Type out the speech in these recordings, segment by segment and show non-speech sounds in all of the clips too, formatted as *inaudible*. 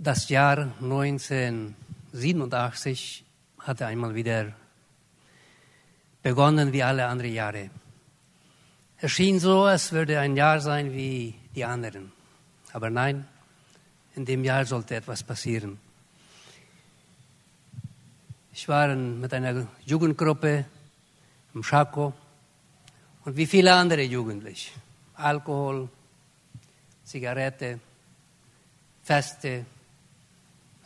Das Jahr 1987 hatte einmal wieder begonnen wie alle anderen Jahre. Es schien so, als würde ein Jahr sein wie die anderen. Aber nein, in dem Jahr sollte etwas passieren. Ich war mit einer Jugendgruppe im Schako und wie viele andere Jugendliche. Alkohol, Zigarette, Feste,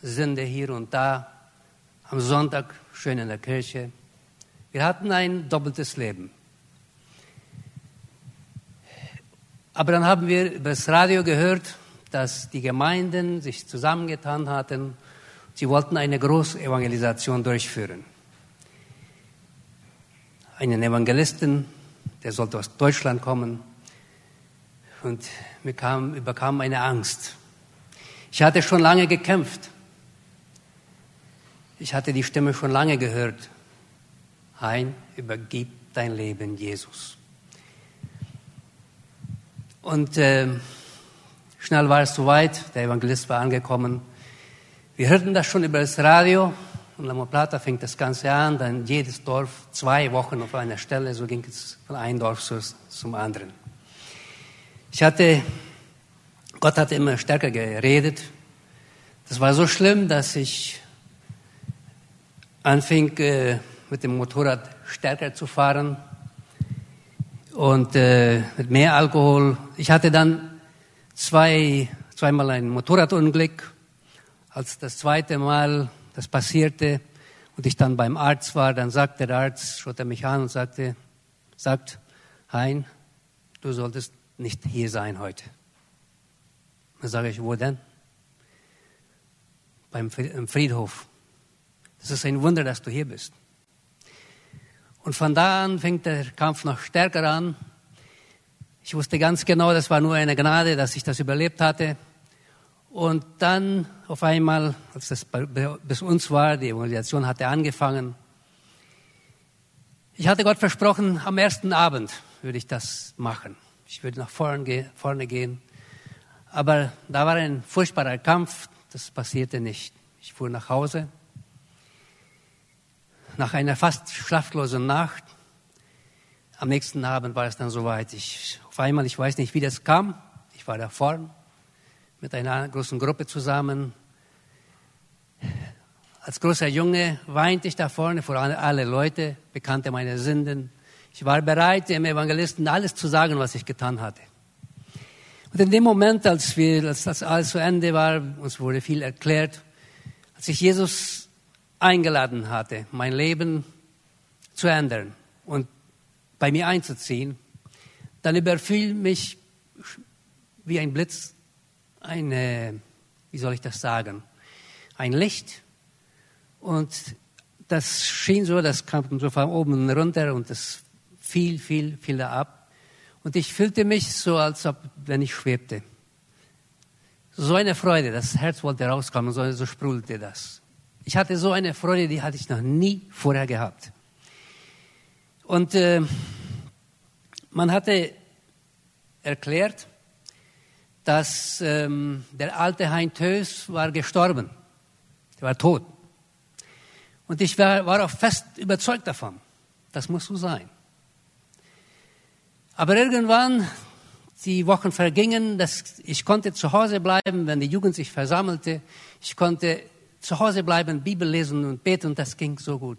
Sünde hier und da, am Sonntag schön in der Kirche. Wir hatten ein doppeltes Leben. Aber dann haben wir über das Radio gehört, dass die Gemeinden sich zusammengetan hatten. Sie wollten eine Großevangelisation durchführen. Einen Evangelisten, der sollte aus Deutschland kommen. Und mir kam, überkam eine Angst. Ich hatte schon lange gekämpft. Ich hatte die Stimme schon lange gehört. Hein, übergib dein Leben Jesus. Und äh, schnell war es soweit, der Evangelist war angekommen. Wir hörten das schon über das Radio. Und La Plata fängt das Ganze an, dann jedes Dorf zwei Wochen auf einer Stelle, so ging es von einem Dorf zum anderen. Ich hatte, Gott hatte immer stärker geredet. Das war so schlimm, dass ich anfing, äh, mit dem Motorrad stärker zu fahren und äh, mit mehr Alkohol. Ich hatte dann zwei, zweimal ein Motorradunglück. Als das zweite Mal das passierte und ich dann beim Arzt war, dann sagte der Arzt, schaut er mich an und sagte, sagt, Hein, du solltest nicht hier sein heute. Dann sage ich, wo denn? Beim Friedhof. Das ist ein Wunder, dass du hier bist. Und von da an fängt der Kampf noch stärker an. Ich wusste ganz genau, das war nur eine Gnade, dass ich das überlebt hatte. Und dann auf einmal, als das bis uns war, die Evangelisation hatte angefangen, ich hatte Gott versprochen, am ersten Abend würde ich das machen. Ich würde nach vorne gehen. Aber da war ein furchtbarer Kampf, das passierte nicht. Ich fuhr nach Hause nach einer fast schlaflosen Nacht, am nächsten Abend war es dann soweit. Ich, auf einmal, ich weiß nicht, wie das kam. Ich war da vorn mit einer großen Gruppe zusammen. Als großer Junge weinte ich da vorne vor alle Leute, bekannte meine Sünden. Ich war bereit, dem Evangelisten alles zu sagen, was ich getan hatte. Und in dem Moment, als, wir, als das alles zu Ende war, uns wurde viel erklärt, als ich Jesus eingeladen hatte, mein Leben zu ändern und bei mir einzuziehen, dann überfiel mich wie ein Blitz eine, wie soll ich das sagen, ein Licht und das schien so, das kam so von oben runter und das fiel, fiel, fiel da ab. Und ich fühlte mich so, als ob, wenn ich schwebte. So eine Freude, das Herz wollte rauskommen, so, so sprudelte das. Ich hatte so eine Freude, die hatte ich noch nie vorher gehabt. Und äh, man hatte erklärt, dass ähm, der alte Hein Tös war gestorben. Er war tot. Und ich war, war auch fest überzeugt davon. Das muss so sein. Aber irgendwann, die Wochen vergingen, dass ich konnte zu Hause bleiben, wenn die Jugend sich versammelte. Ich konnte zu Hause bleiben, Bibel lesen und beten und das ging so gut.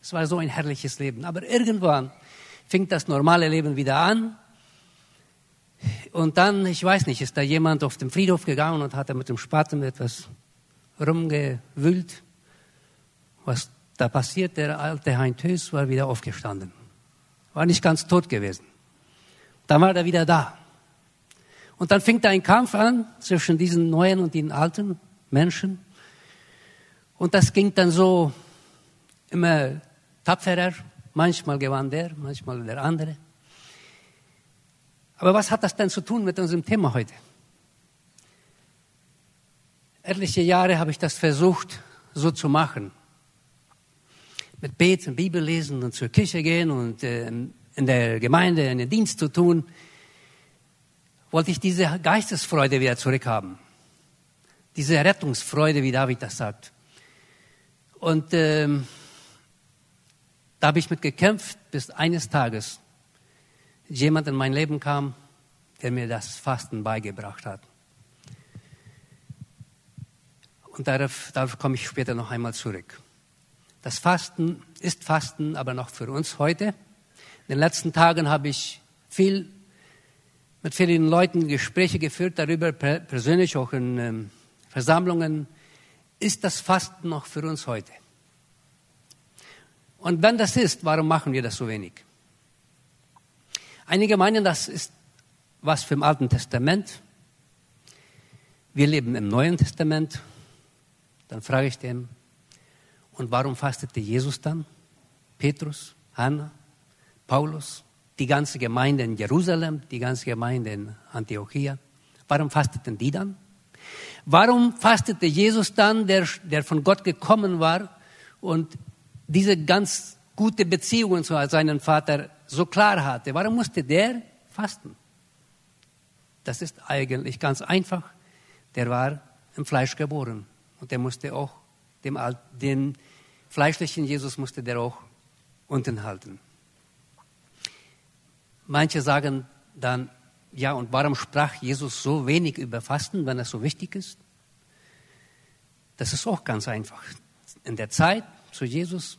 Es war so ein herrliches Leben. Aber irgendwann fing das normale Leben wieder an. Und dann, ich weiß nicht, ist da jemand auf den Friedhof gegangen und hat mit dem Spaten etwas rumgewühlt. Was da passiert, der alte Hein Tös war wieder aufgestanden. War nicht ganz tot gewesen. Dann war er wieder da. Und dann fing da ein Kampf an zwischen diesen neuen und den alten Menschen. Und das ging dann so immer tapferer. Manchmal gewann der, manchmal der andere. Aber was hat das denn zu tun mit unserem Thema heute? Etliche Jahre habe ich das versucht, so zu machen. Mit Beten, Bibel lesen und zur Kirche gehen und äh, in der Gemeinde einen Dienst zu tun, wollte ich diese Geistesfreude wieder zurückhaben. diese Rettungsfreude, wie David das sagt. Und ähm, da habe ich mit gekämpft, bis eines Tages jemand in mein Leben kam, der mir das Fasten beigebracht hat. Und darauf, darauf komme ich später noch einmal zurück. Das Fasten ist Fasten, aber noch für uns heute. In den letzten Tagen habe ich viel mit vielen Leuten Gespräche geführt darüber, persönlich auch in ähm, Versammlungen. Ist das Fasten noch für uns heute? Und wenn das ist, warum machen wir das so wenig? Einige meinen, das ist was für im Alten Testament. Wir leben im Neuen Testament. Dann frage ich dem, und warum fastete Jesus dann? Petrus, Hannah, Paulus, die ganze Gemeinde in Jerusalem, die ganze Gemeinde in Antiochia. Warum fasteten die dann? Warum fastete Jesus dann, der, der von Gott gekommen war und diese ganz gute Beziehungen zu seinem Vater so klar hatte, warum musste der fasten? Das ist eigentlich ganz einfach. Der war im Fleisch geboren und der musste auch dem, den fleischlichen Jesus musste der auch unten halten. Manche sagen dann, ja, und warum sprach Jesus so wenig über Fasten, wenn es so wichtig ist? Das ist auch ganz einfach. In der Zeit zu Jesus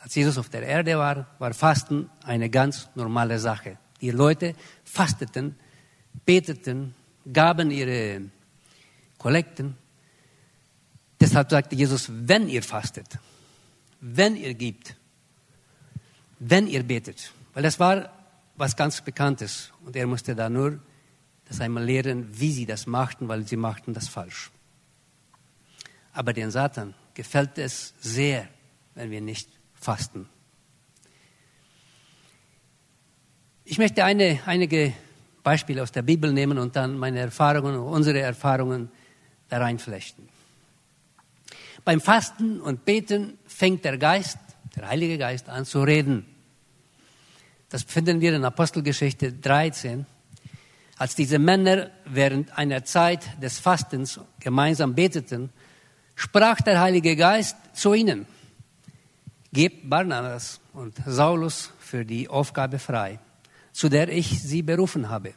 als Jesus auf der Erde war, war Fasten eine ganz normale Sache. Die Leute fasteten, beteten, gaben ihre Kollekten. Deshalb sagte Jesus, wenn ihr fastet, wenn ihr gibt, wenn ihr betet, weil das war was ganz Bekanntes und er musste da nur das einmal lehren, wie sie das machten, weil sie machten das falsch. Aber den Satan gefällt es sehr, wenn wir nicht Fasten. Ich möchte eine, einige Beispiele aus der Bibel nehmen und dann meine Erfahrungen, unsere Erfahrungen da reinflechten. Beim Fasten und Beten fängt der Geist, der Heilige Geist an zu reden. Das finden wir in Apostelgeschichte 13, als diese Männer während einer Zeit des Fastens gemeinsam beteten, sprach der Heilige Geist zu ihnen gebt Barnabas und Saulus für die Aufgabe frei, zu der ich sie berufen habe.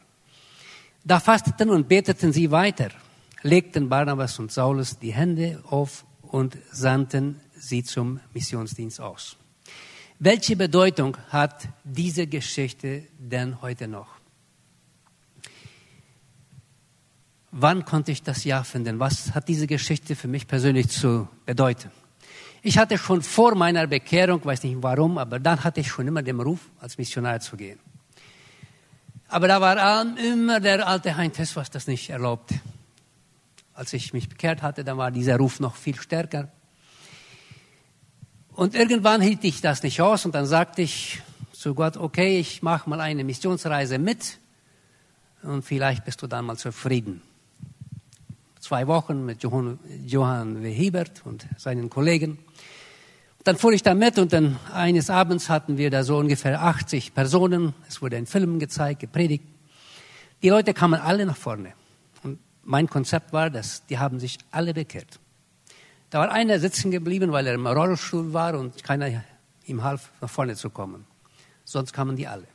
Da fasteten und beteten sie weiter, legten Barnabas und Saulus die Hände auf und sandten sie zum Missionsdienst aus. Welche Bedeutung hat diese Geschichte denn heute noch? Wann konnte ich das Ja finden? Was hat diese Geschichte für mich persönlich zu bedeuten? Ich hatte schon vor meiner Bekehrung, weiß nicht warum, aber dann hatte ich schon immer den Ruf, als Missionar zu gehen. Aber da war immer der alte Heinz was das nicht erlaubt. Als ich mich bekehrt hatte, dann war dieser Ruf noch viel stärker. Und irgendwann hielt ich das nicht aus und dann sagte ich zu Gott, okay, ich mache mal eine Missionsreise mit und vielleicht bist du dann mal zufrieden. Zwei Wochen mit Johann, Johann W. Hebert und seinen Kollegen. Dann fuhr ich da mit und dann eines Abends hatten wir da so ungefähr 80 Personen. Es wurde ein Film gezeigt, gepredigt. Die Leute kamen alle nach vorne. Und mein Konzept war, dass die haben sich alle bekehrt. Da war einer sitzen geblieben, weil er im Rollstuhl war und keiner ihm half, nach vorne zu kommen. Sonst kamen die alle.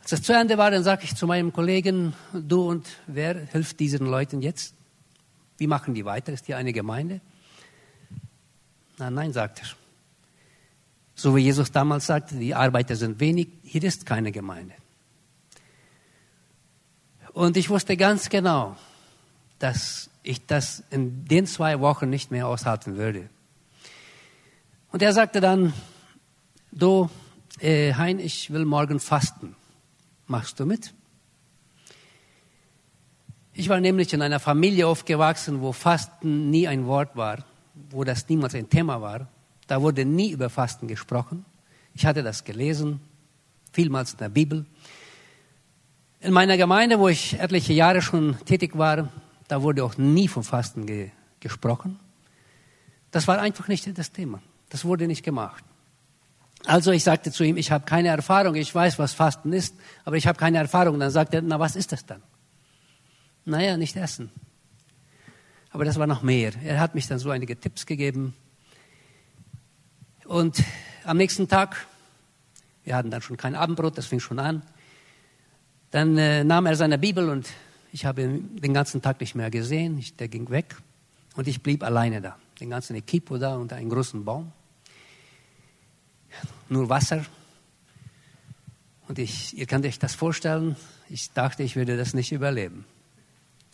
Als es zu Ende war, dann sagte ich zu meinem Kollegen, du und wer hilft diesen Leuten jetzt? Wie machen die weiter? Ist hier eine Gemeinde? Nein, nein, sagt er. So wie Jesus damals sagte, die Arbeiter sind wenig, hier ist keine Gemeinde. Und ich wusste ganz genau, dass ich das in den zwei Wochen nicht mehr aushalten würde. Und er sagte dann, du, äh, Hein, ich will morgen fasten. Machst du mit? Ich war nämlich in einer Familie aufgewachsen, wo Fasten nie ein Wort war wo das niemals ein Thema war. Da wurde nie über Fasten gesprochen. Ich hatte das gelesen, vielmals in der Bibel. In meiner Gemeinde, wo ich etliche Jahre schon tätig war, da wurde auch nie vom Fasten ge gesprochen. Das war einfach nicht das Thema. Das wurde nicht gemacht. Also ich sagte zu ihm, ich habe keine Erfahrung, ich weiß, was Fasten ist, aber ich habe keine Erfahrung. Dann sagte er, na was ist das dann? Naja, nicht essen. Aber das war noch mehr. Er hat mich dann so einige Tipps gegeben. Und am nächsten Tag, wir hatten dann schon kein Abendbrot, das fing schon an, dann äh, nahm er seine Bibel und ich habe ihn den ganzen Tag nicht mehr gesehen. Ich, der ging weg und ich blieb alleine da. Den ganzen Equipo da unter einem großen Baum. Nur Wasser. Und ich, ihr könnt euch das vorstellen, ich dachte, ich würde das nicht überleben.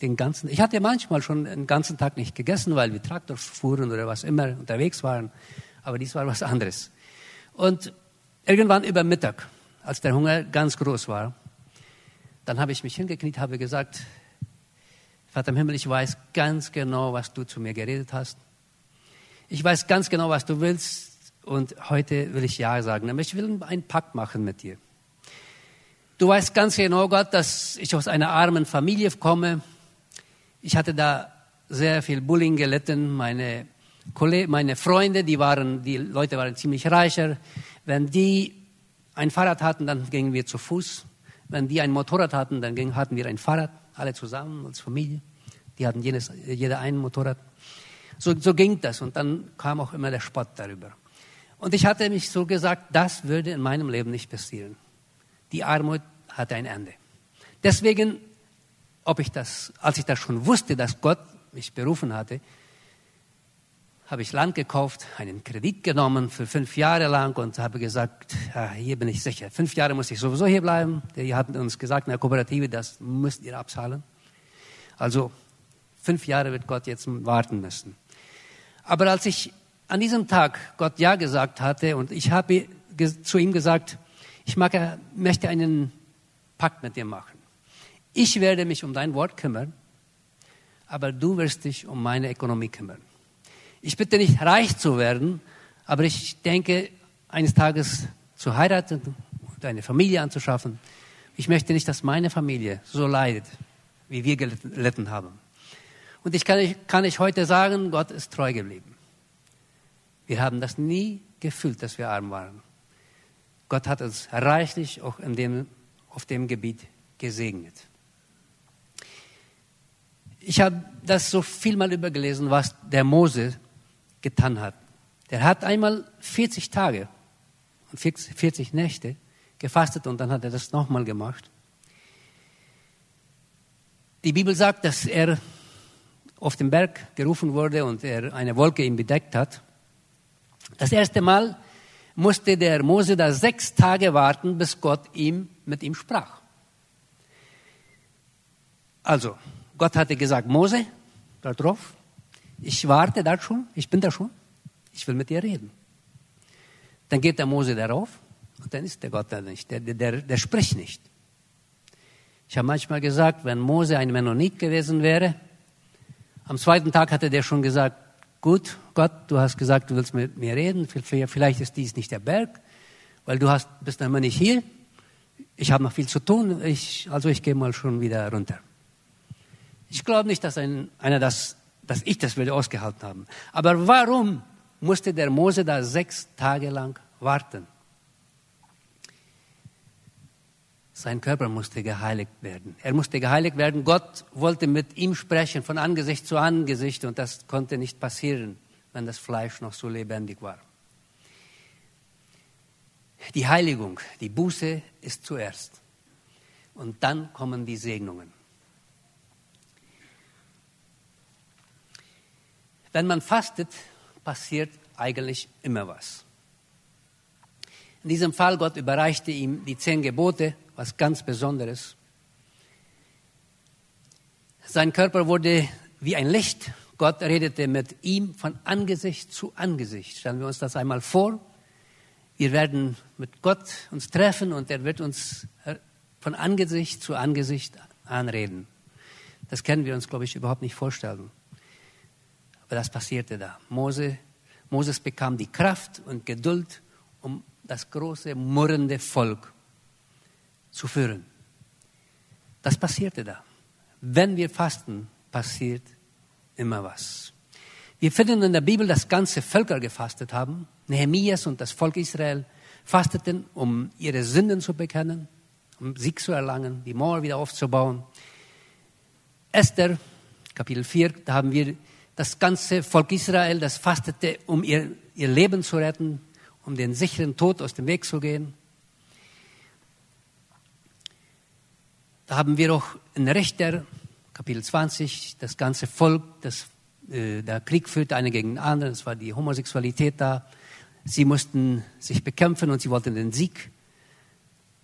Den ganzen, ich hatte manchmal schon den ganzen Tag nicht gegessen, weil wir Traktor fuhren oder was immer unterwegs waren. Aber dies war was anderes. Und irgendwann über Mittag, als der Hunger ganz groß war, dann habe ich mich hingekniet, habe gesagt, Vater im Himmel, ich weiß ganz genau, was du zu mir geredet hast. Ich weiß ganz genau, was du willst. Und heute will ich Ja sagen. Ich will einen Pakt machen mit dir. Du weißt ganz genau, Gott, dass ich aus einer armen Familie komme. Ich hatte da sehr viel Bullying gelitten. Meine, Kollegen, meine Freunde, die waren, die Leute waren ziemlich reicher. Wenn die ein Fahrrad hatten, dann gingen wir zu Fuß. Wenn die ein Motorrad hatten, dann hatten wir ein Fahrrad, alle zusammen als Familie. Die hatten jedes, jeder ein Motorrad. So, so ging das und dann kam auch immer der Spott darüber. Und ich hatte mich so gesagt, das würde in meinem Leben nicht passieren. Die Armut hatte ein Ende. Deswegen, ob ich das, als ich das schon wusste, dass Gott mich berufen hatte, habe ich Land gekauft, einen Kredit genommen für fünf Jahre lang und habe gesagt, ja, hier bin ich sicher. Fünf Jahre muss ich sowieso hier bleiben. Die hatten uns gesagt in der Kooperative, das müsst ihr abzahlen. Also fünf Jahre wird Gott jetzt warten müssen. Aber als ich an diesem Tag Gott Ja gesagt hatte und ich habe zu ihm gesagt, ich möchte einen Pakt mit dir machen. Ich werde mich um dein Wort kümmern, aber du wirst dich um meine Ökonomie kümmern. Ich bitte nicht reich zu werden, aber ich denke, eines Tages zu heiraten und eine Familie anzuschaffen. Ich möchte nicht, dass meine Familie so leidet, wie wir gelitten haben. Und ich kann, kann ich heute sagen, Gott ist treu geblieben. Wir haben das nie gefühlt, dass wir arm waren. Gott hat uns reichlich auch dem, auf dem Gebiet gesegnet. Ich habe das so viel mal übergelesen, was der Mose getan hat. Der hat einmal 40 Tage und 40 Nächte gefastet und dann hat er das nochmal gemacht. Die Bibel sagt, dass er auf den Berg gerufen wurde und er eine Wolke ihn bedeckt hat. Das erste Mal musste der Mose da sechs Tage warten, bis Gott ihm mit ihm sprach. Also, Gott hatte gesagt, Mose, da drauf, ich warte da schon, ich bin da schon, ich will mit dir reden. Dann geht der Mose darauf und dann ist der Gott da nicht, der, der, der spricht nicht. Ich habe manchmal gesagt, wenn Mose ein Mennonit gewesen wäre, am zweiten Tag hatte der schon gesagt, gut, Gott, du hast gesagt, du willst mit mir reden, vielleicht ist dies nicht der Berg, weil du hast, bist immer nicht hier. Ich habe noch viel zu tun, ich, also ich gehe mal schon wieder runter. Ich glaube nicht, dass ein, einer das, dass ich das würde ausgehalten haben. Aber warum musste der Mose da sechs Tage lang warten? Sein Körper musste geheiligt werden. Er musste geheiligt werden. Gott wollte mit ihm sprechen von Angesicht zu Angesicht und das konnte nicht passieren, wenn das Fleisch noch so lebendig war. Die Heiligung, die Buße ist zuerst. Und dann kommen die Segnungen. Wenn man fastet, passiert eigentlich immer was. In diesem Fall, Gott überreichte ihm die zehn Gebote was ganz Besonderes. Sein Körper wurde wie ein Licht. Gott redete mit ihm von Angesicht zu Angesicht. Stellen wir uns das einmal vor. Wir werden mit Gott uns treffen und er wird uns von Angesicht zu Angesicht anreden. Das können wir uns, glaube ich, überhaupt nicht vorstellen. Aber das passierte da. Mose, Moses bekam die Kraft und Geduld, um das große murrende Volk zu führen. Das passierte da. Wenn wir fasten, passiert immer was. Wir finden in der Bibel, dass ganze Völker gefastet haben. Nehemias und das Volk Israel fasteten, um ihre Sünden zu bekennen, um Sieg zu erlangen, die Mauer wieder aufzubauen. Esther Kapitel 4, da haben wir das ganze Volk Israel, das fastete, um ihr, ihr Leben zu retten, um den sicheren Tod aus dem Weg zu gehen. Da haben wir auch in Richter, Kapitel 20, das ganze Volk, das, äh, der Krieg führte eine gegen den anderen, es war die Homosexualität da. Sie mussten sich bekämpfen und sie wollten den Sieg.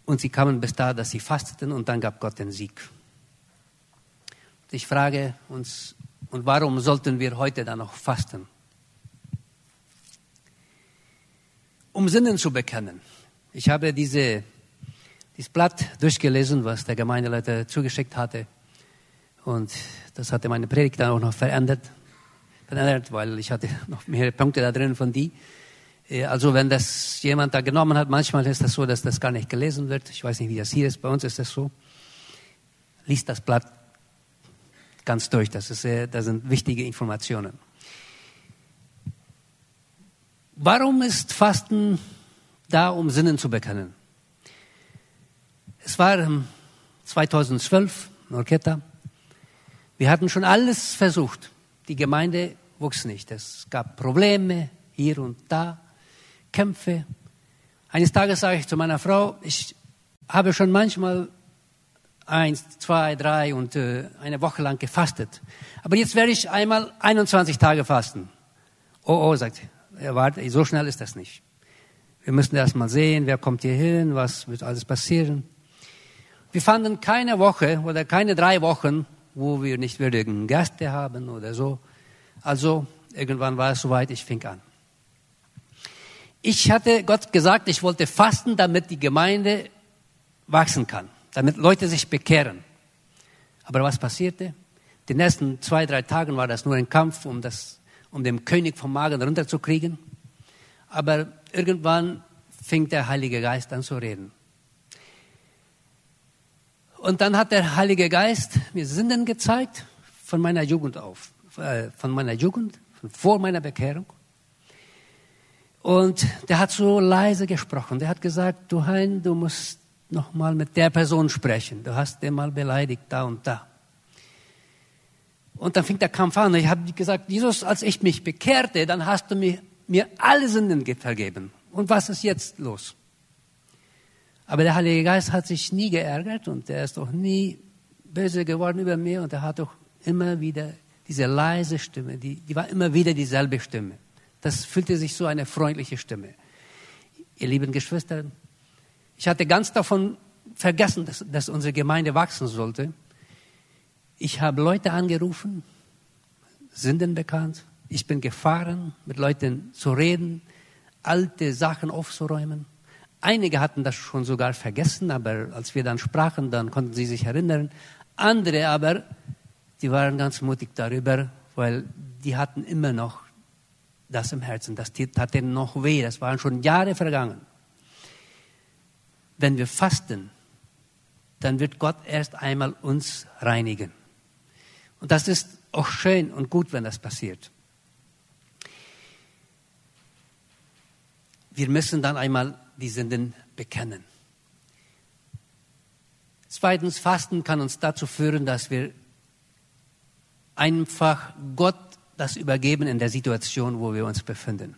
Und sie kamen bis da, dass sie fasteten und dann gab Gott den Sieg. Ich frage uns, und warum sollten wir heute dann noch fasten? Um Sinnen zu bekennen. Ich habe diese dieses Blatt durchgelesen, was der Gemeindeleiter zugeschickt hatte. Und das hatte meine Predigt dann auch noch verändert, verändert, weil ich hatte *laughs* noch mehrere Punkte da drin von die. Äh, also wenn das jemand da genommen hat, manchmal ist das so, dass das gar nicht gelesen wird. Ich weiß nicht, wie das hier ist. Bei uns ist das so. Lies das Blatt ganz durch. Das, ist sehr, das sind wichtige Informationen. Warum ist Fasten da, um Sinnen zu bekennen? Es war 2012 in Orketta. Wir hatten schon alles versucht. Die Gemeinde wuchs nicht. Es gab Probleme hier und da, Kämpfe. Eines Tages sage ich zu meiner Frau, ich habe schon manchmal eins, zwei, drei und äh, eine Woche lang gefastet. Aber jetzt werde ich einmal 21 Tage fasten. Oh, oh, sagt sie. Warte, so schnell ist das nicht. Wir müssen erst mal sehen, wer kommt hier hin, was wird alles passieren. Wir fanden keine Woche oder keine drei Wochen, wo wir nicht würdigen Gäste haben oder so. Also irgendwann war es soweit, ich fing an. Ich hatte Gott gesagt, ich wollte fasten, damit die Gemeinde wachsen kann, damit Leute sich bekehren. Aber was passierte? Die nächsten zwei, drei Tagen war das nur ein Kampf, um, das, um den König vom Magen runterzukriegen. Aber irgendwann fing der Heilige Geist an zu reden. Und dann hat der Heilige Geist mir Sünden gezeigt von meiner Jugend auf, äh, von meiner Jugend, von vor meiner Bekehrung. Und der hat so leise gesprochen. Der hat gesagt, du Hein, du musst noch mal mit der Person sprechen. Du hast den mal beleidigt, da und da. Und dann fing der Kampf an. Ich habe gesagt, Jesus, als ich mich bekehrte, dann hast du mir, mir alle Sünden vergeben. Und was ist jetzt los? Aber der Heilige Geist hat sich nie geärgert und er ist auch nie böse geworden über mir und er hat auch immer wieder diese leise Stimme, die, die war immer wieder dieselbe Stimme. Das fühlte sich so eine freundliche Stimme. Ihr lieben Geschwister, ich hatte ganz davon vergessen, dass, dass unsere Gemeinde wachsen sollte. Ich habe Leute angerufen, Sünden bekannt. Ich bin gefahren, mit Leuten zu reden, alte Sachen aufzuräumen. Einige hatten das schon sogar vergessen, aber als wir dann sprachen, dann konnten sie sich erinnern. Andere aber, die waren ganz mutig darüber, weil die hatten immer noch das im Herzen. Das tat ihnen noch weh. Das waren schon Jahre vergangen. Wenn wir fasten, dann wird Gott erst einmal uns reinigen. Und das ist auch schön und gut, wenn das passiert. Wir müssen dann einmal die Sünden bekennen. Zweitens, Fasten kann uns dazu führen, dass wir einfach Gott das übergeben in der Situation, wo wir uns befinden.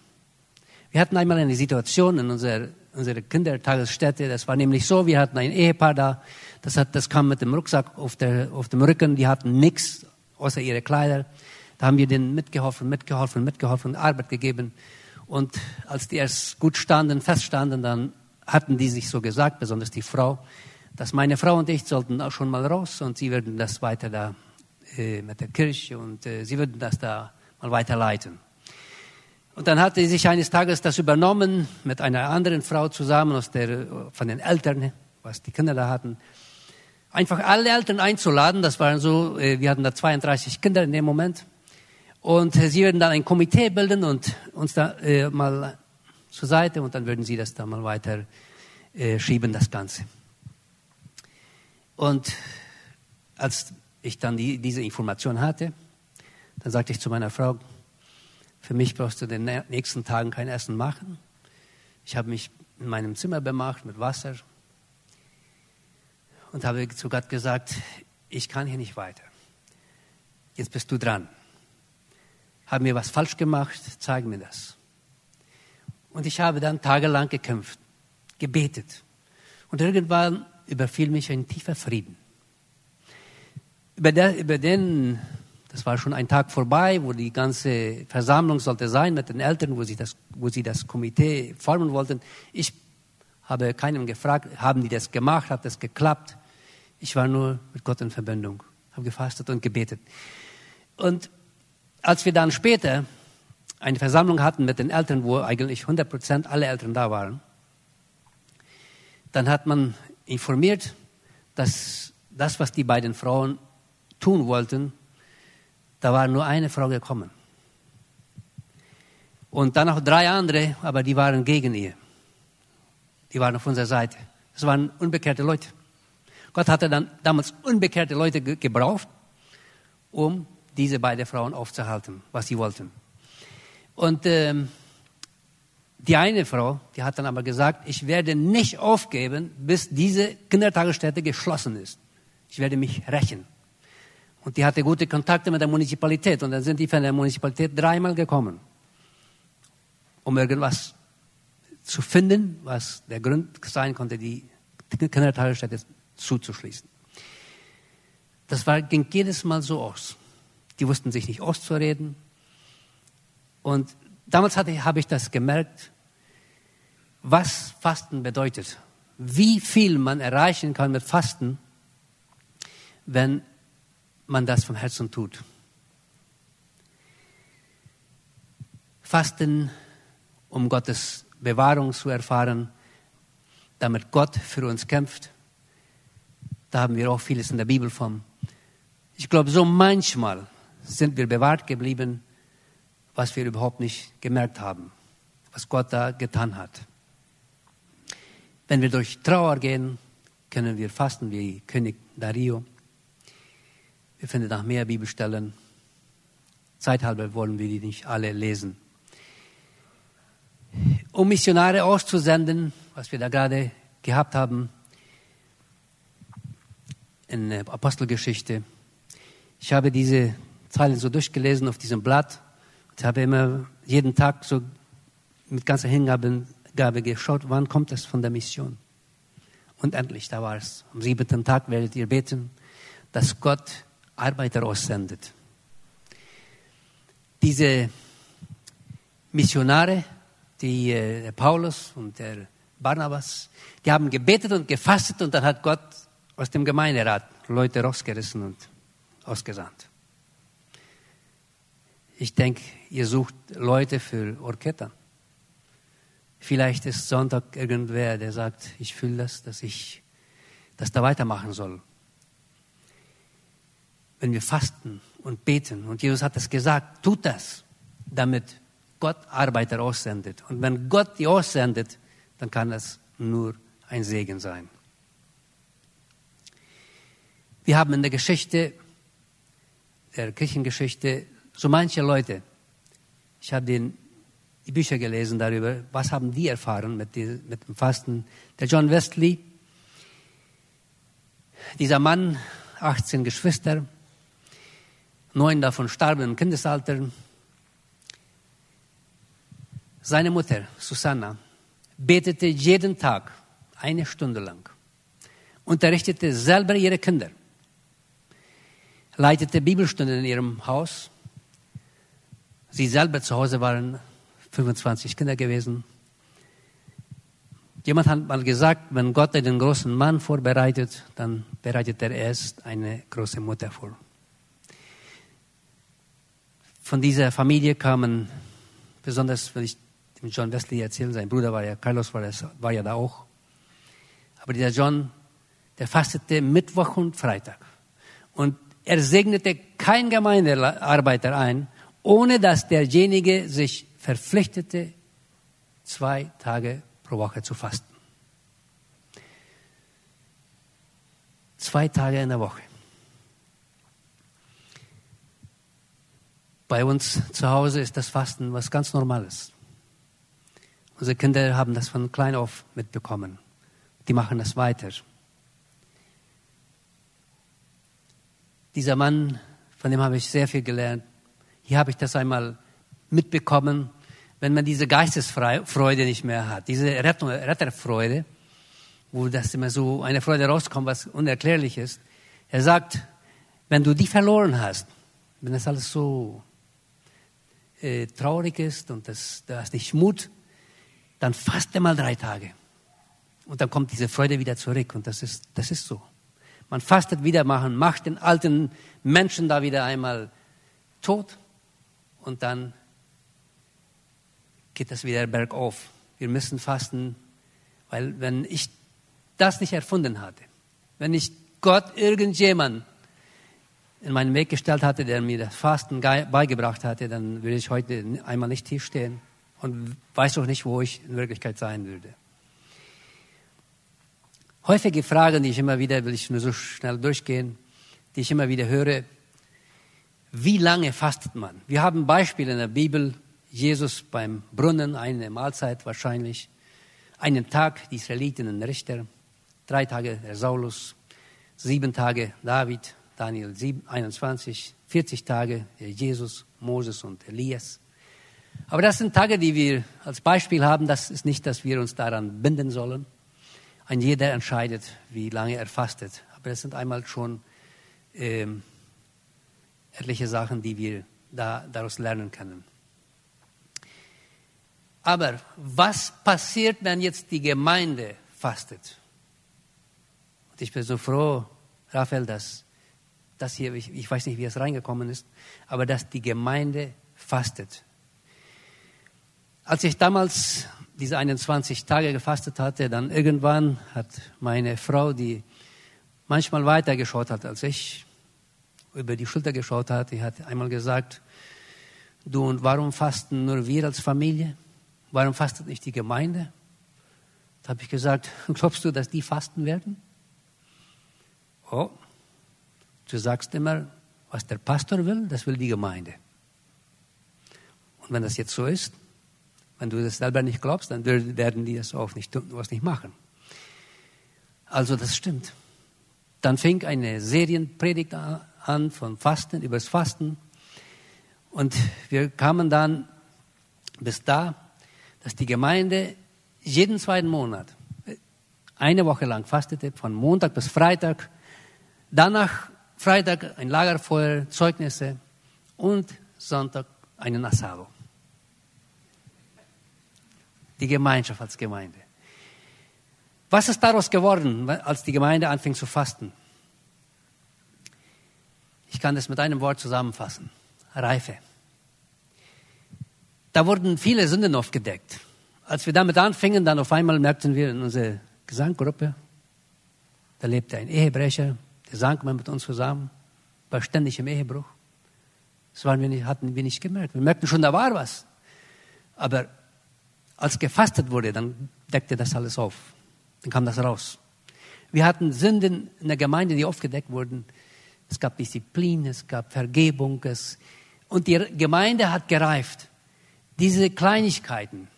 Wir hatten einmal eine Situation in unserer, unserer Kindertagesstätte, das war nämlich so, wir hatten ein Ehepaar da, das, hat, das kam mit dem Rucksack auf, der, auf dem Rücken, die hatten nichts außer ihre Kleider. Da haben wir denen mitgeholfen, mitgeholfen, mitgeholfen, Arbeit gegeben. Und als die erst gut standen, feststanden, dann hatten die sich so gesagt, besonders die Frau, dass meine Frau und ich sollten auch schon mal raus und sie würden das weiter da äh, mit der Kirche und äh, sie würden das da mal weiterleiten. Und dann hatte sich eines Tages das übernommen mit einer anderen Frau zusammen aus der, von den Eltern, was die Kinder da hatten. Einfach alle Eltern einzuladen, das waren so, äh, wir hatten da 32 Kinder in dem Moment. Und sie würden dann ein Komitee bilden und uns da äh, mal zur Seite und dann würden sie das dann mal weiter äh, schieben, das Ganze. Und als ich dann die, diese Information hatte, dann sagte ich zu meiner Frau, für mich brauchst du in den nächsten Tagen kein Essen machen. Ich habe mich in meinem Zimmer bemacht mit Wasser und habe zu Gott gesagt, ich kann hier nicht weiter. jetzt bist du dran. Haben wir was falsch gemacht? Zeig mir das. Und ich habe dann tagelang gekämpft, gebetet. Und irgendwann überfiel mich ein tiefer Frieden. Über, der, über den, das war schon ein Tag vorbei, wo die ganze Versammlung sollte sein mit den Eltern, wo sie das, wo sie das Komitee formen wollten. Ich habe keinem gefragt, haben die das gemacht, hat das geklappt. Ich war nur mit Gott in Verbindung, habe gefastet und gebetet. Und als wir dann später eine Versammlung hatten mit den Eltern, wo eigentlich 100 Prozent alle Eltern da waren, dann hat man informiert, dass das, was die beiden Frauen tun wollten, da war nur eine Frau gekommen. Und dann noch drei andere, aber die waren gegen ihr. Die waren auf unserer Seite. Das waren unbekehrte Leute. Gott hatte dann damals unbekehrte Leute gebraucht, um diese beiden Frauen aufzuhalten, was sie wollten. Und ähm, die eine Frau, die hat dann aber gesagt, ich werde nicht aufgeben, bis diese Kindertagesstätte geschlossen ist. Ich werde mich rächen. Und die hatte gute Kontakte mit der Municipalität. Und dann sind die von der Municipalität dreimal gekommen, um irgendwas zu finden, was der Grund sein konnte, die Kindertagesstätte zuzuschließen. Das war, ging jedes Mal so aus. Die wussten sich nicht auszureden. Und damals hatte, habe ich das gemerkt, was Fasten bedeutet. Wie viel man erreichen kann mit Fasten, wenn man das vom Herzen tut. Fasten, um Gottes Bewahrung zu erfahren, damit Gott für uns kämpft. Da haben wir auch vieles in der Bibel von. Ich glaube, so manchmal sind wir bewahrt geblieben, was wir überhaupt nicht gemerkt haben, was Gott da getan hat. Wenn wir durch Trauer gehen, können wir fasten wie König Dario. Wir finden noch mehr Bibelstellen. Zeithalber wollen wir die nicht alle lesen. Um Missionare auszusenden, was wir da gerade gehabt haben in der Apostelgeschichte. Ich habe diese Zeilen so durchgelesen auf diesem Blatt. Ich habe immer jeden Tag so mit ganzer Hingabe geschaut, wann kommt es von der Mission. Und endlich, da war es. Am siebten Tag werdet ihr beten, dass Gott Arbeiter aussendet. Diese Missionare, die äh, der Paulus und der Barnabas, die haben gebetet und gefastet und dann hat Gott aus dem Gemeinderat Leute rausgerissen und ausgesandt. Ich denke, ihr sucht Leute für Orchester. Vielleicht ist Sonntag irgendwer, der sagt, ich fühle das, dass ich das da weitermachen soll. Wenn wir fasten und beten, und Jesus hat es gesagt, tut das, damit Gott Arbeiter aussendet. Und wenn Gott die aussendet, dann kann das nur ein Segen sein. Wir haben in der Geschichte, der Kirchengeschichte, so manche Leute, ich habe den, die Bücher gelesen darüber, was haben die erfahren mit, die, mit dem Fasten. Der John Wesley, dieser Mann, 18 Geschwister, neun davon starben im Kindesalter. Seine Mutter, Susanna, betete jeden Tag eine Stunde lang, unterrichtete selber ihre Kinder, leitete Bibelstunden in ihrem Haus Sie selber zu Hause waren 25 Kinder gewesen. Jemand hat mal gesagt, wenn Gott einen großen Mann vorbereitet, dann bereitet er erst eine große Mutter vor. Von dieser Familie kamen, besonders wenn ich dem John Wesley erzähle, sein Bruder war ja, Carlos war, war ja da auch. Aber dieser John, der fastete Mittwoch und Freitag. Und er segnete kein Gemeindearbeiter ein, ohne dass derjenige sich verpflichtete, zwei Tage pro Woche zu fasten. Zwei Tage in der Woche. Bei uns zu Hause ist das Fasten was ganz Normales. Unsere Kinder haben das von klein auf mitbekommen. Die machen das weiter. Dieser Mann Von dem habe ich sehr viel gelernt. Hier habe ich das einmal mitbekommen, wenn man diese Geistesfreude nicht mehr hat, diese Rettung, Retterfreude, wo das immer so eine Freude rauskommt, was unerklärlich ist. Er sagt, wenn du die verloren hast, wenn das alles so äh, traurig ist und das, du hast nicht Mut, dann faste mal drei Tage. Und dann kommt diese Freude wieder zurück. Und das ist, das ist so. Man fastet wieder machen, macht den alten Menschen da wieder einmal tot und dann geht das wieder bergauf. Wir müssen fasten, weil wenn ich das nicht erfunden hatte, wenn ich Gott irgendjemand in meinen Weg gestellt hatte, der mir das Fasten beigebracht hatte, dann würde ich heute einmal nicht hier stehen und weiß auch nicht, wo ich in Wirklichkeit sein würde. Häufige Fragen, die ich immer wieder, will ich nur so schnell durchgehen, die ich immer wieder höre, wie lange fastet man? Wir haben Beispiele in der Bibel, Jesus beim Brunnen, eine Mahlzeit wahrscheinlich, einen Tag die Israeliten und Richter, drei Tage der Saulus, sieben Tage David, Daniel 21, 40 Tage Jesus, Moses und Elias. Aber das sind Tage, die wir als Beispiel haben. Das ist nicht, dass wir uns daran binden sollen. Ein jeder entscheidet, wie lange er fastet. Aber das sind einmal schon ähm, etliche Sachen, die wir da, daraus lernen können. Aber was passiert, wenn jetzt die Gemeinde fastet? Und ich bin so froh, Raphael, dass das hier, ich, ich weiß nicht, wie es reingekommen ist, aber dass die Gemeinde fastet. Als ich damals diese 21 Tage gefastet hatte, dann irgendwann hat meine Frau, die manchmal weiter geschaut hat als ich, über die Schulter geschaut hat, die hat einmal gesagt, du und warum fasten nur wir als Familie? Warum fastet nicht die Gemeinde? Da habe ich gesagt, *laughs* glaubst du, dass die fasten werden? Oh, du sagst immer, was der Pastor will, das will die Gemeinde. Und wenn das jetzt so ist, wenn du das selber nicht glaubst, dann werden die das auch nicht, was nicht machen. Also das stimmt. Dann fing eine Serienpredigt an von Fasten, übers Fasten. Und wir kamen dann bis da, dass die Gemeinde jeden zweiten Monat eine Woche lang fastete, von Montag bis Freitag. Danach Freitag ein Lagerfeuer, Zeugnisse und Sonntag einen Asado die Gemeinschaft als Gemeinde. Was ist daraus geworden, als die Gemeinde anfing zu fasten? Ich kann das mit einem Wort zusammenfassen. Reife. Da wurden viele Sünden aufgedeckt. Als wir damit anfingen, dann auf einmal merkten wir in unserer Gesanggruppe, da lebte ein Ehebrecher, der sang mal mit uns zusammen, war ständig im Ehebruch. Das waren wir nicht, hatten wir nicht gemerkt. Wir merkten schon, da war was. Aber als gefastet wurde, dann deckte das alles auf. Dann kam das raus. Wir hatten Sünden in der Gemeinde, die aufgedeckt wurden. Es gab Disziplin, es gab Vergebung. Es, und die Gemeinde hat gereift. Diese Kleinigkeiten,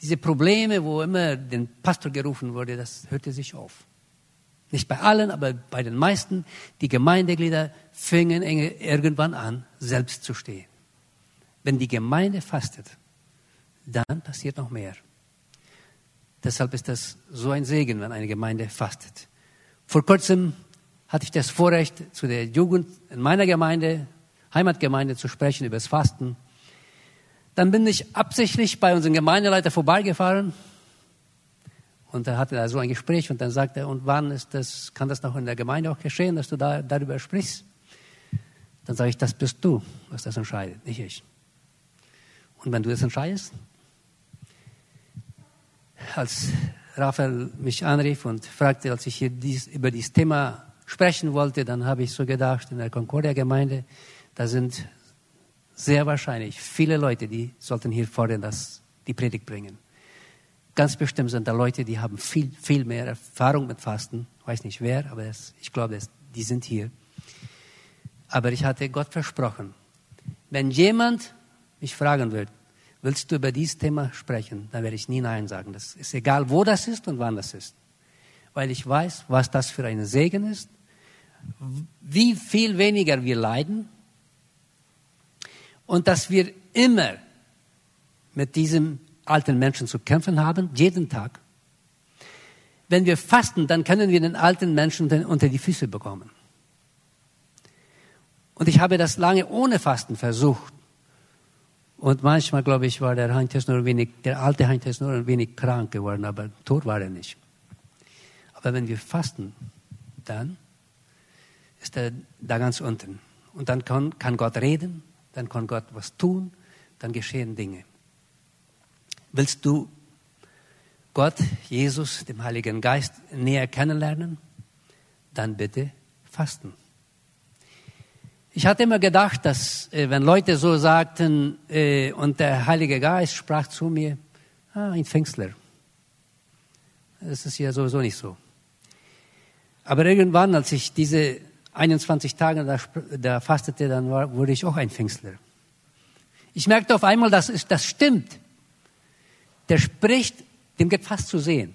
diese Probleme, wo immer den Pastor gerufen wurde, das hörte sich auf. Nicht bei allen, aber bei den meisten. Die Gemeindeglieder fingen irgendwann an, selbst zu stehen. Wenn die Gemeinde fastet, dann passiert noch mehr. Deshalb ist das so ein Segen, wenn eine Gemeinde fastet. Vor kurzem hatte ich das Vorrecht, zu der Jugend in meiner Gemeinde, Heimatgemeinde zu sprechen über das Fasten. Dann bin ich absichtlich bei unserem Gemeindeleiter vorbeigefahren und er hatte da so ein Gespräch und dann sagte er, und wann ist das, kann das noch in der Gemeinde auch geschehen, dass du da, darüber sprichst? Dann sage ich, das bist du, was das entscheidet, nicht ich. Und wenn du das entscheidest, als Raphael mich anrief und fragte, als ich hier dies, über dieses Thema sprechen wollte, dann habe ich so gedacht, in der Concordia-Gemeinde, da sind sehr wahrscheinlich viele Leute, die sollten hier vorne das, die Predigt bringen. Ganz bestimmt sind da Leute, die haben viel, viel mehr Erfahrung mit Fasten. Ich weiß nicht wer, aber das, ich glaube, das, die sind hier. Aber ich hatte Gott versprochen, wenn jemand mich fragen wird, willst du über dieses Thema sprechen, dann werde ich nie Nein sagen. Das ist egal, wo das ist und wann das ist. Weil ich weiß, was das für ein Segen ist, wie viel weniger wir leiden, und dass wir immer mit diesem alten Menschen zu kämpfen haben, jeden Tag. Wenn wir fasten, dann können wir den alten Menschen unter die Füße bekommen. Und ich habe das lange ohne Fasten versucht. Und manchmal, glaube ich, war der nur wenig, der alte Heinz nur ein wenig krank geworden, aber tot war er nicht. Aber wenn wir fasten, dann ist er da ganz unten. Und dann kann, kann Gott reden, dann kann Gott was tun, dann geschehen Dinge. Willst du Gott, Jesus, dem Heiligen Geist näher kennenlernen? Dann bitte fasten. Ich hatte immer gedacht, dass äh, wenn Leute so sagten äh, und der Heilige Geist sprach zu mir, ah, ein Pfingstler. Das ist ja sowieso nicht so. Aber irgendwann, als ich diese 21 Tage da, da fastete, dann war, wurde ich auch ein Pfingstler. Ich merkte auf einmal, dass das stimmt. Der spricht, dem geht fast zu sehen.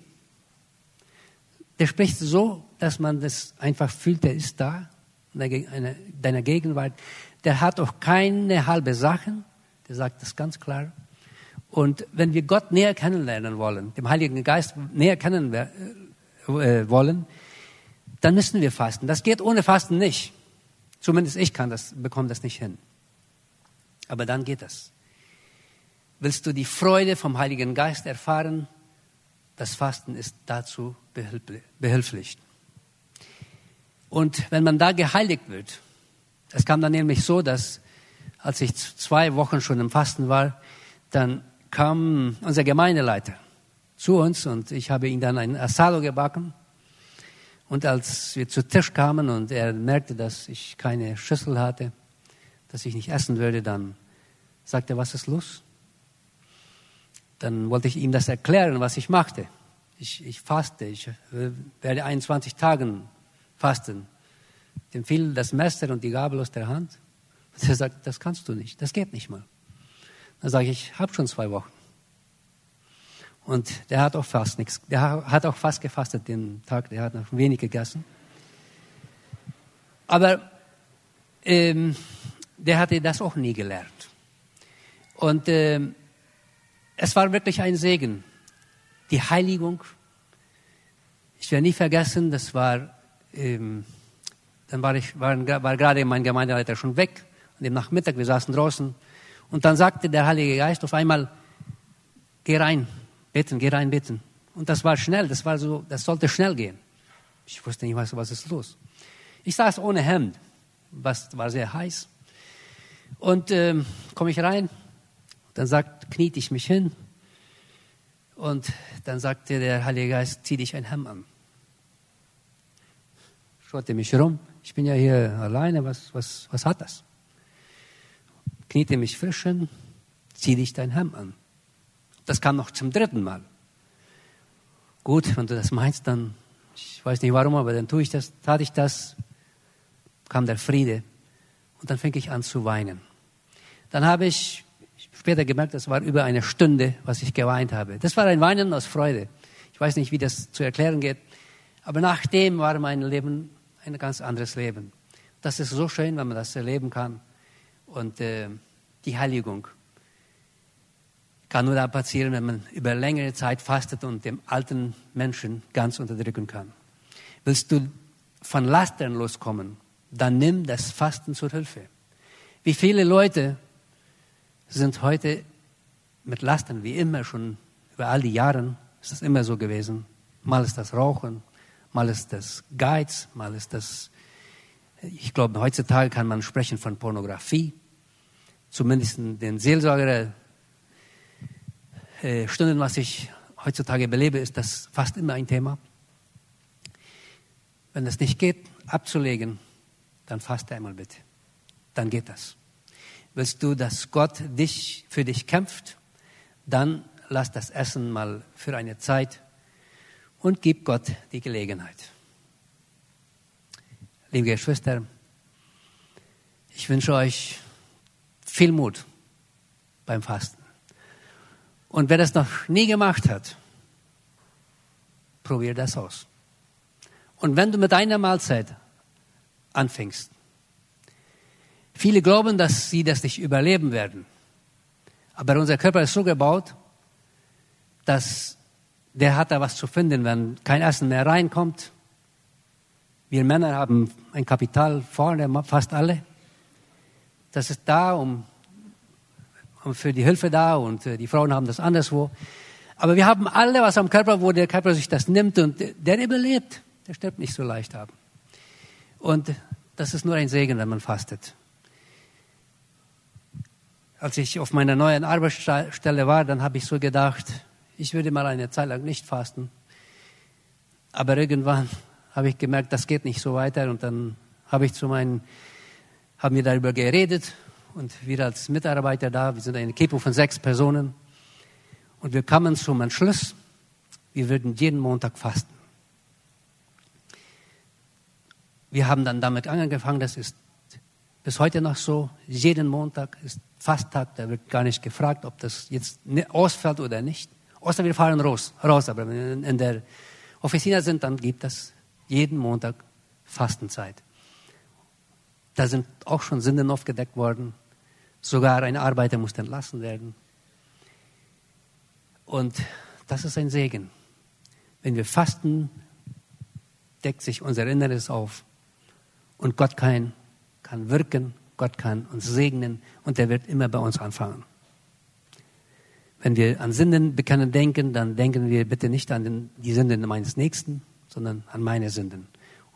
Der spricht so, dass man das einfach fühlt, der ist da, in deiner Gegenwart. Der hat auch keine halbe Sachen, der sagt das ganz klar. Und wenn wir Gott näher kennenlernen wollen, dem Heiligen Geist näher kennenlernen äh, wollen, dann müssen wir fasten. Das geht ohne Fasten nicht. Zumindest ich kann das, bekomme das nicht hin. Aber dann geht das. Willst du die Freude vom Heiligen Geist erfahren? Das Fasten ist dazu behilflich. Und wenn man da geheiligt wird, es kam dann nämlich so, dass als ich zwei Wochen schon im Fasten war, dann kam unser Gemeindeleiter zu uns und ich habe ihm dann ein Asado gebacken und als wir zu Tisch kamen und er merkte, dass ich keine Schüssel hatte, dass ich nicht essen würde, dann sagte er, was ist los? Dann wollte ich ihm das erklären, was ich machte. Ich, ich faste, ich äh, werde 21 Tagen fasten. Dem fiel das Messer und die Gabel aus der Hand. Und *laughs* er sagt, das kannst du nicht, das geht nicht mal. Dann sage ich, ich habe schon zwei Wochen. Und der hat auch fast nichts, der hat auch fast gefastet den Tag, der hat noch wenig gegessen. Aber ähm, der hatte das auch nie gelernt. Und ähm, es war wirklich ein Segen. Die Heiligung. Ich werde nie vergessen, das war, ähm, dann war, ich, war, war gerade mein Gemeindeleiter schon weg. Und im Nachmittag, wir saßen draußen. Und dann sagte der Heilige Geist auf einmal, geh rein, Beten, geh rein beten. Und das war schnell, das war so, das sollte schnell gehen. Ich wusste nicht, was, was ist los. Ich saß ohne Hemd, was war sehr heiß. Und ähm, komme ich rein, dann sagt, kniet ich mich hin. Und dann sagte der Heilige Geist, zieh dich ein Hemd an. Schaute mich rum, ich bin ja hier alleine, was, was, was hat das? Kniete mich frisch hin, zieh dich dein Hemd an. Das kam noch zum dritten Mal. Gut, wenn du das meinst, dann, ich weiß nicht warum, aber dann tue ich das, tat ich das, kam der Friede und dann fing ich an zu weinen. Dann habe ich später gemerkt, das war über eine Stunde, was ich geweint habe. Das war ein Weinen aus Freude. Ich weiß nicht, wie das zu erklären geht, aber nachdem war mein Leben ein ganz anderes Leben. Das ist so schön, wenn man das erleben kann und äh, die Heiligung kann nur da passieren, wenn man über längere Zeit fastet und dem alten Menschen ganz unterdrücken kann. Willst du von Lastern loskommen, dann nimm das Fasten zur Hilfe. Wie viele Leute sind heute mit Lastern, wie immer schon über all die Jahre, ist das immer so gewesen. Mal ist das Rauchen, mal ist das Geiz, mal ist das, ich glaube, heutzutage kann man sprechen von Pornografie. Zumindest den Seelsorger äh, Stunden, was ich heutzutage belebe, ist das fast immer ein Thema. Wenn es nicht geht, abzulegen, dann faste einmal bitte. Dann geht das. Willst du, dass Gott dich für dich kämpft, dann lass das Essen mal für eine Zeit und gib Gott die Gelegenheit. Liebe Geschwister, ich wünsche euch viel Mut beim Fasten. Und wer das noch nie gemacht hat, probier das aus. Und wenn du mit einer Mahlzeit anfängst, Viele glauben, dass sie das nicht überleben werden. Aber unser Körper ist so gebaut, dass der hat da was zu finden, wenn kein Essen mehr reinkommt. Wir Männer haben ein Kapital vorne, fast alle. Das ist da, um, um für die Hilfe da und äh, die Frauen haben das anderswo. Aber wir haben alle was am Körper, wo der Körper sich das nimmt und der überlebt. Der stirbt nicht so leicht ab. Und das ist nur ein Segen, wenn man fastet. Als ich auf meiner neuen Arbeitsstelle war, dann habe ich so gedacht, ich würde mal eine Zeit lang nicht fasten. Aber irgendwann habe ich gemerkt, das geht nicht so weiter. Und dann habe ich zu meinen, haben wir darüber geredet. Und wir als Mitarbeiter da, wir sind eine Kippe von sechs Personen. Und wir kamen zum Entschluss, wir würden jeden Montag fasten. Wir haben dann damit angefangen, das ist bis heute noch so. Jeden Montag ist Fasttag, da wird gar nicht gefragt, ob das jetzt ne, ausfällt oder nicht. Außer wir fahren raus, raus. Aber wenn wir in der Offizina sind, dann gibt es jeden Montag Fastenzeit. Da sind auch schon Sünden aufgedeckt worden. Sogar ein Arbeiter muss entlassen werden. Und das ist ein Segen. Wenn wir fasten, deckt sich unser Inneres auf. Und Gott kann, kann wirken, Gott kann uns segnen und er wird immer bei uns anfangen. Wenn wir an Sünden bekennen denken, dann denken wir bitte nicht an den, die Sünden meines Nächsten, sondern an meine Sünden.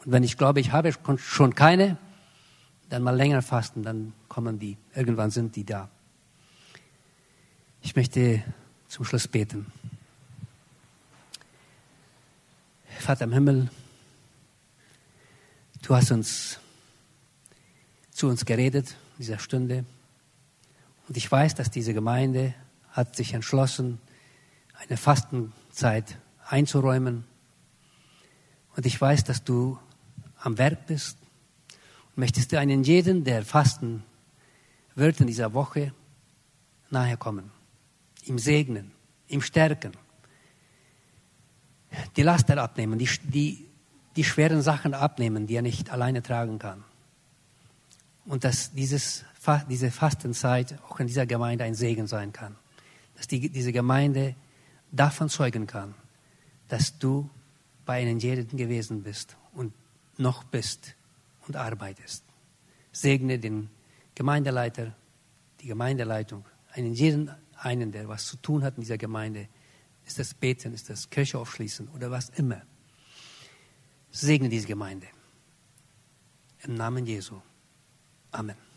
Und wenn ich glaube, ich habe schon keine, dann mal länger fasten, dann kommen die. Irgendwann sind die da. Ich möchte zum Schluss beten. Vater im Himmel, du hast uns zu uns geredet in dieser Stunde. Und ich weiß, dass diese Gemeinde hat sich entschlossen, eine Fastenzeit einzuräumen. Und ich weiß, dass du am Werk bist und möchtest du einen jeden, der fasten wird in dieser Woche, nahe kommen, ihm segnen, ihm stärken, die Laster abnehmen, die, die, die schweren Sachen abnehmen, die er nicht alleine tragen kann. Und dass dieses, diese Fastenzeit auch in dieser Gemeinde ein Segen sein kann dass die, diese Gemeinde davon zeugen kann, dass du bei einem jeden gewesen bist und noch bist und arbeitest. Segne den Gemeindeleiter, die Gemeindeleitung, einen jeden einen, der was zu tun hat in dieser Gemeinde. Ist das Beten, ist das Kirche aufschließen oder was immer. Segne diese Gemeinde. Im Namen Jesu. Amen.